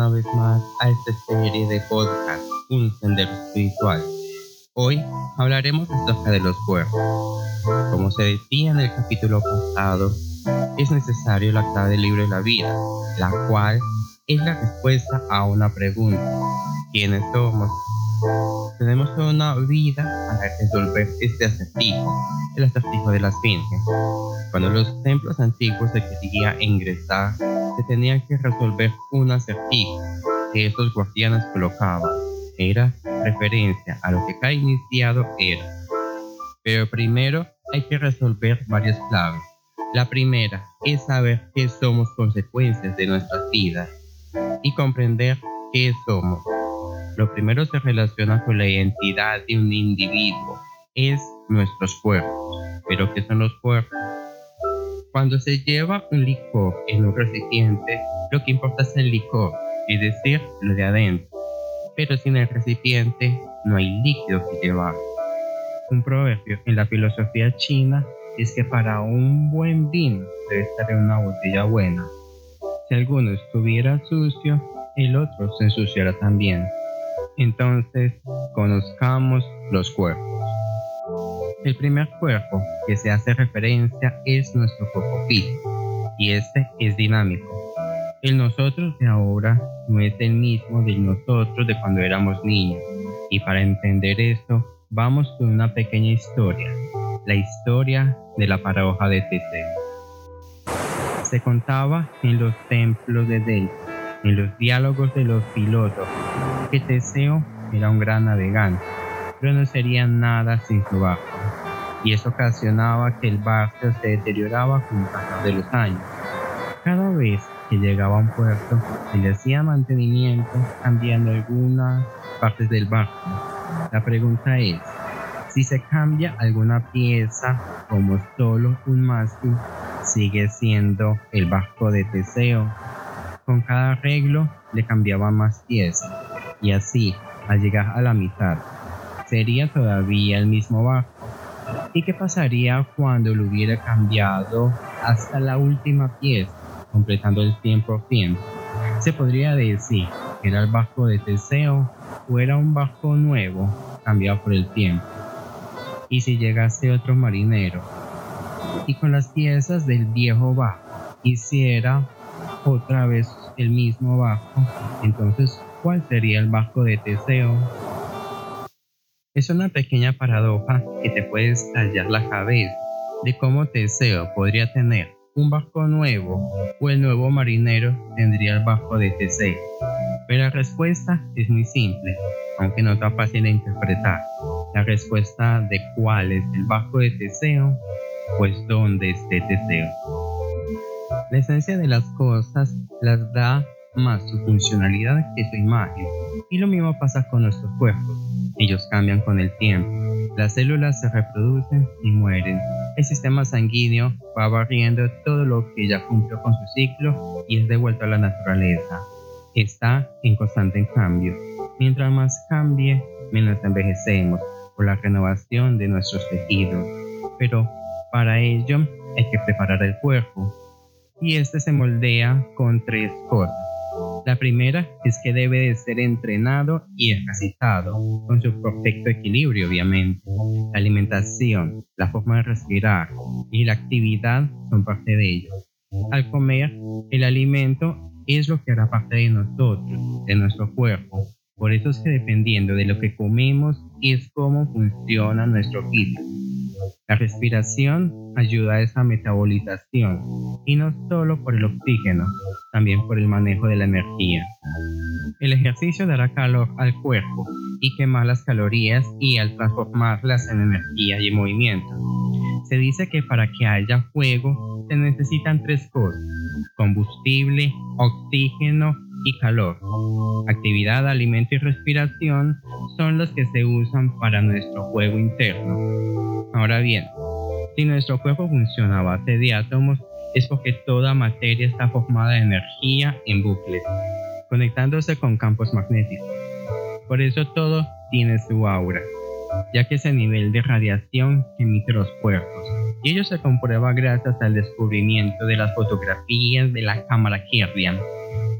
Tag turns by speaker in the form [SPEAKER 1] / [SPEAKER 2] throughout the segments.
[SPEAKER 1] Una vez más a esta serie de podcast, Un Sendero Espiritual. Hoy hablaremos acerca de los cuerpos. Como se decía en el capítulo pasado, es necesario la clave del libro de la vida, la cual es la respuesta a una pregunta. ¿Quiénes somos? Tenemos una vida para resolver este acertijo, el acertijo de las virgen. Cuando los templos antiguos se quería ingresar, se tenía que resolver un acertijo que estos guardianes colocaban. Era referencia a lo que cada iniciado era. Pero primero hay que resolver varias claves. La primera es saber qué somos consecuencias de nuestras vidas y comprender qué somos. Lo primero se relaciona con la identidad de un individuo, es nuestros cuerpos. ¿Pero qué son los cuerpos? Cuando se lleva un licor en un recipiente, lo que importa es el licor, es decir, lo de adentro. Pero sin el recipiente no hay líquido que llevar. Un proverbio en la filosofía china es que para un buen vino debe estar en una botella buena. Si alguno estuviera sucio, el otro se ensuciará también. Entonces, conozcamos los cuerpos. El primer cuerpo que se hace referencia es nuestro cuerpo físico, y este es dinámico. El nosotros de ahora no es el mismo del nosotros de cuando éramos niños, y para entender esto, vamos con una pequeña historia, la historia de la paradoja de Teseo. Se contaba en los templos de Delta, en los diálogos de los filósofos, que Teseo era un gran navegante, pero no sería nada sin su barco y eso ocasionaba que el barco se deterioraba con el pasar de los años. Cada vez que llegaba a un puerto, se le hacía mantenimiento cambiando algunas partes del barco. La pregunta es, si se cambia alguna pieza como solo un mástil, sigue siendo el barco de Teseo. Con cada arreglo le cambiaba más piezas y así, al llegar a la mitad, sería todavía el mismo barco ¿Y qué pasaría cuando lo hubiera cambiado hasta la última pieza, completando el 100%? Se podría decir que era el barco de Teseo o era un barco nuevo cambiado por el tiempo. Y si llegase otro marinero y con las piezas del viejo barco hiciera otra vez el mismo barco, entonces ¿cuál sería el barco de Teseo? Es una pequeña paradoja que te puede estallar la cabeza de cómo Teseo podría tener un barco nuevo o el nuevo marinero tendría el barco de Teseo. Pero la respuesta es muy simple, aunque no está fácil de interpretar. La respuesta de cuál es el barco de Teseo, pues dónde esté Teseo. La esencia de las cosas las da más su funcionalidad que su imagen. Y lo mismo pasa con nuestros cuerpos. Ellos cambian con el tiempo. Las células se reproducen y mueren. El sistema sanguíneo va barriendo todo lo que ya cumplió con su ciclo y es devuelto a la naturaleza. Está en constante cambio. Mientras más cambie, menos envejecemos por la renovación de nuestros tejidos. Pero para ello hay que preparar el cuerpo. Y este se moldea con tres cosas la primera es que debe de ser entrenado y ejercitado, con su perfecto equilibrio obviamente. La alimentación, la forma de respirar y la actividad son parte de ello. Al comer, el alimento es lo que hará parte de nosotros, de nuestro cuerpo. Por eso es que dependiendo de lo que comemos es cómo funciona nuestro físico. La respiración ayuda a esa metabolización y no solo por el oxígeno, también por el manejo de la energía. El ejercicio dará calor al cuerpo y quemar las calorías y al transformarlas en energía y movimiento. Se dice que para que haya fuego se necesitan tres cosas, combustible, oxígeno y calor. Actividad, alimento y respiración son los que se usan para nuestro fuego interno. Ahora bien, si nuestro cuerpo funciona a base de átomos, es porque toda materia está formada de energía en bucles, conectándose con campos magnéticos. Por eso todo tiene su aura, ya que es el nivel de radiación que emite los cuerpos. Y ello se comprueba gracias al descubrimiento de las fotografías de la cámara Kirlian,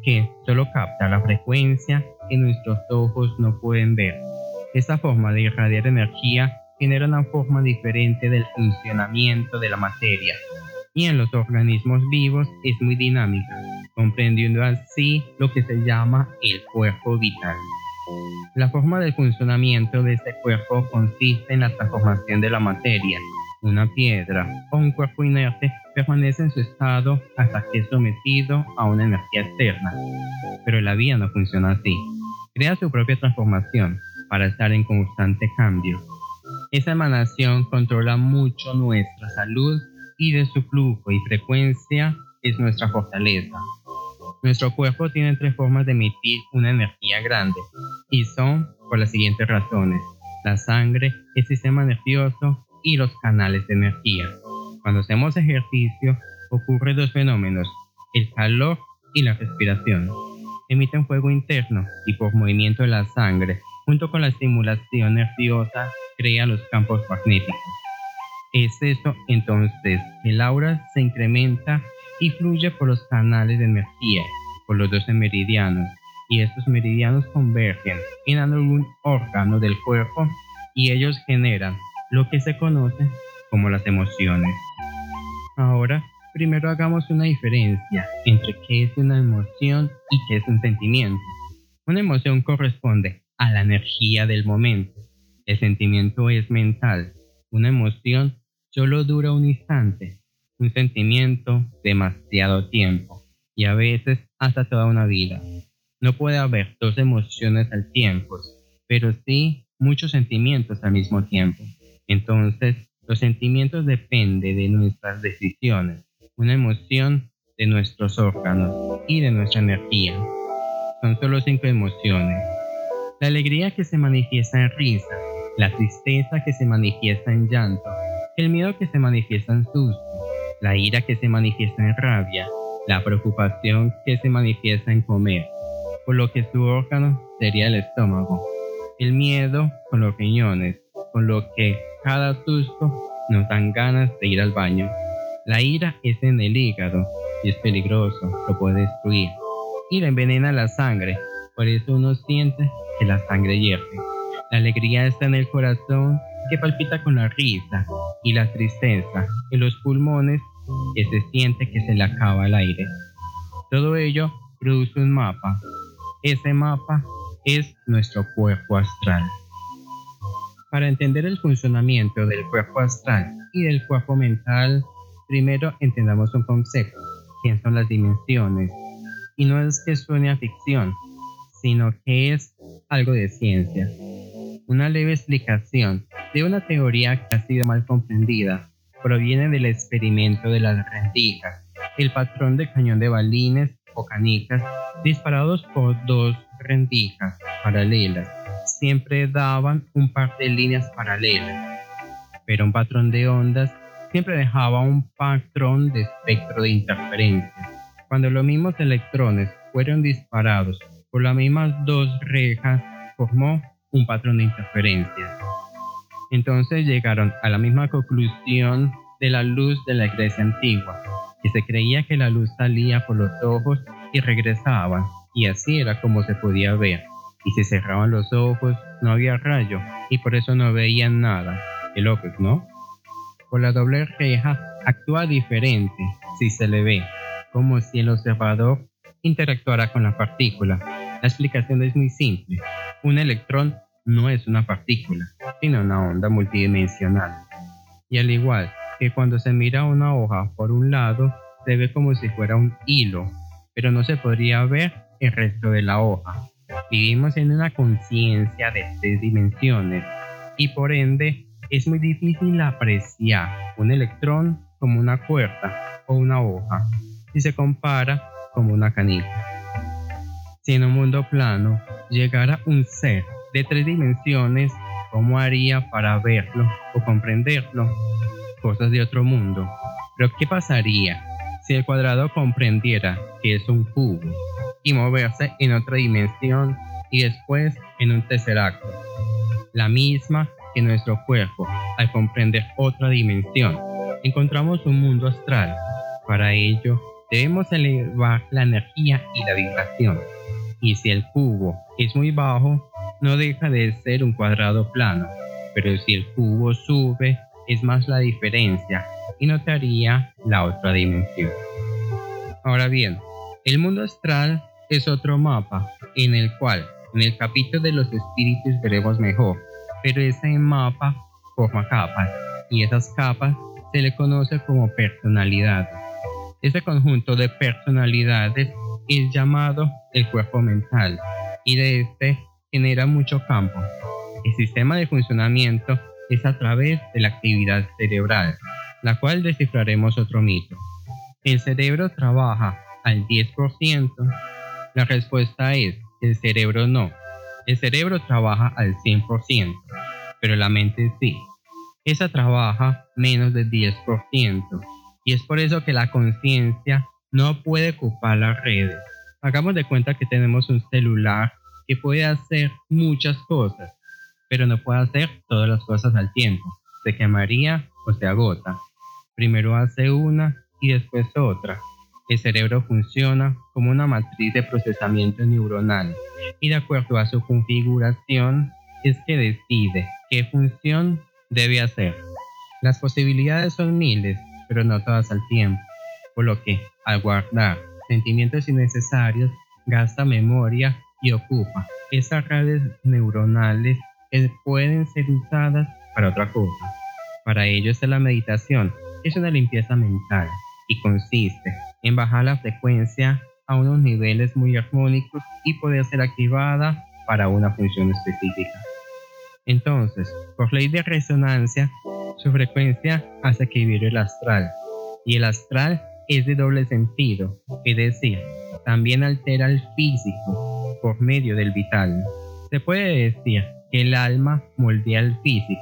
[SPEAKER 1] que solo capta la frecuencia que nuestros ojos no pueden ver. Esta forma de irradiar energía genera una forma diferente del funcionamiento de la materia y en los organismos vivos es muy dinámica, comprendiendo así lo que se llama el cuerpo vital. La forma de funcionamiento de este cuerpo consiste en la transformación de la materia. Una piedra o un cuerpo inerte permanece en su estado hasta que es sometido a una energía externa. Pero la vida no funciona así. Crea su propia transformación para estar en constante cambio. Esa emanación controla mucho nuestra salud y de su flujo y frecuencia es nuestra fortaleza. Nuestro cuerpo tiene tres formas de emitir una energía grande y son por las siguientes razones. La sangre, el sistema nervioso y los canales de energía. Cuando hacemos ejercicio ocurren dos fenómenos, el calor y la respiración. Emiten fuego interno y por movimiento de la sangre, junto con la estimulación nerviosa, crea los campos magnéticos. Es eso entonces, el aura se incrementa y fluye por los canales de energía, por los 12 meridianos, y estos meridianos convergen en algún órgano del cuerpo y ellos generan lo que se conoce como las emociones. Ahora, primero hagamos una diferencia entre qué es una emoción y qué es un sentimiento. Una emoción corresponde a la energía del momento. El sentimiento es mental. Una emoción solo dura un instante un sentimiento demasiado tiempo y a veces hasta toda una vida. No puede haber dos emociones al tiempo, pero sí muchos sentimientos al mismo tiempo. Entonces, los sentimientos dependen de nuestras decisiones, una emoción de nuestros órganos y de nuestra energía. Son solo cinco emociones. La alegría que se manifiesta en risa, la tristeza que se manifiesta en llanto, el miedo que se manifiesta en susto, la ira que se manifiesta en rabia, la preocupación que se manifiesta en comer, por lo que su órgano sería el estómago, el miedo con los riñones, por lo que cada susto nos dan ganas de ir al baño. La ira es en el hígado y es peligroso, lo puede destruir. Y envenena la sangre, por eso uno siente que la sangre hierve. La alegría está en el corazón que palpita con la risa y la tristeza en los pulmones que se siente que se le acaba el aire. Todo ello produce un mapa. Ese mapa es nuestro cuerpo astral. Para entender el funcionamiento del cuerpo astral y del cuerpo mental, primero entendamos un concepto, que son las dimensiones. Y no es que suene a ficción, sino que es algo de ciencia. Una leve explicación de una teoría que ha sido mal comprendida proviene del experimento de las rendijas, el patrón de cañón de balines o canicas disparados por dos rendijas paralelas. Siempre daban un par de líneas paralelas, pero un patrón de ondas siempre dejaba un patrón de espectro de interferencia. Cuando los mismos electrones fueron disparados por las mismas dos rejas, formó un patrón de interferencia. Entonces llegaron a la misma conclusión de la luz de la iglesia antigua, que se creía que la luz salía por los ojos y regresaba, y así era como se podía ver. Y si cerraban los ojos, no había rayo, y por eso no veían nada. El locos, ¿no? Por la doble reja actúa diferente si se le ve, como si el observador interactuara con la partícula. La explicación es muy simple. Un electrón no es una partícula, sino una onda multidimensional. Y al igual que cuando se mira una hoja por un lado, se ve como si fuera un hilo, pero no se podría ver el resto de la hoja. Vivimos en una conciencia de tres dimensiones y por ende es muy difícil apreciar un electrón como una cuerda o una hoja si se compara como una canica. Si en un mundo plano llegara un ser de tres dimensiones, ¿cómo haría para verlo o comprenderlo? Cosas de otro mundo. Pero ¿qué pasaría si el cuadrado comprendiera que es un cubo y moverse en otra dimensión y después en un tercer acto? La misma que nuestro cuerpo al comprender otra dimensión. Encontramos un mundo astral. Para ello debemos elevar la energía y la vibración. Y si el cubo es muy bajo, no deja de ser un cuadrado plano, pero si el cubo sube, es más la diferencia y notaría la otra dimensión. Ahora bien, el mundo astral es otro mapa en el cual en el capítulo de los espíritus veremos mejor, pero ese mapa forma capas y esas capas se le conoce como personalidad. Ese conjunto de personalidades es llamado el cuerpo mental y de este genera mucho campo. El sistema de funcionamiento es a través de la actividad cerebral, la cual descifraremos otro mito. ¿El cerebro trabaja al 10%? La respuesta es, el cerebro no. El cerebro trabaja al 100%, pero la mente sí. Esa trabaja menos del 10%, y es por eso que la conciencia no puede ocupar las redes. Hagamos de cuenta que tenemos un celular que puede hacer muchas cosas, pero no puede hacer todas las cosas al tiempo. Se quemaría o se agota. Primero hace una y después otra. El cerebro funciona como una matriz de procesamiento neuronal y de acuerdo a su configuración es que decide qué función debe hacer. Las posibilidades son miles, pero no todas al tiempo, por lo que al guardar sentimientos innecesarios gasta memoria y ocupa esas redes neuronales que pueden ser usadas para otra cosa. Para ello es la meditación, es una limpieza mental y consiste en bajar la frecuencia a unos niveles muy armónicos y poder ser activada para una función específica. Entonces, por ley de resonancia, su frecuencia hace que vibre el astral, y el astral es de doble sentido, es decir, también altera el físico por medio del vital. Se puede decir que el alma moldea el físico,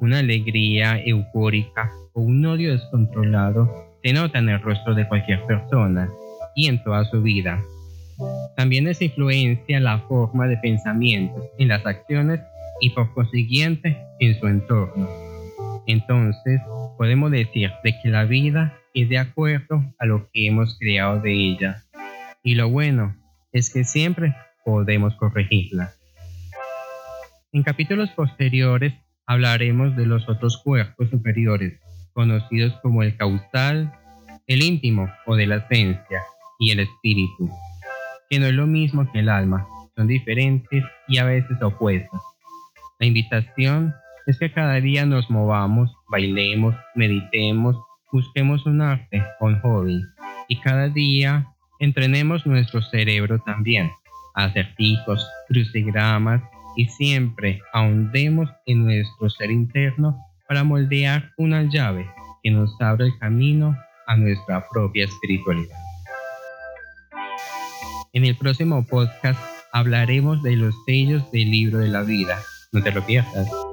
[SPEAKER 1] una alegría eufórica o un odio descontrolado se nota en el rostro de cualquier persona y en toda su vida. También es influencia la forma de pensamiento en las acciones y por consiguiente en su entorno. Entonces, podemos decir de que la vida es de acuerdo a lo que hemos creado de ella. Y lo bueno es que siempre podemos corregirla. En capítulos posteriores hablaremos de los otros cuerpos superiores, conocidos como el causal, el íntimo o de la esencia, y el espíritu, que no es lo mismo que el alma, son diferentes y a veces opuestos. La invitación es que cada día nos movamos, bailemos, meditemos, busquemos un arte un hobby y cada día entrenemos nuestro cerebro también acertijos, crucigramas y siempre ahondemos en nuestro ser interno para moldear una llave que nos abra el camino a nuestra propia espiritualidad. En el próximo podcast hablaremos de los sellos del libro de la vida. No te lo pierdas.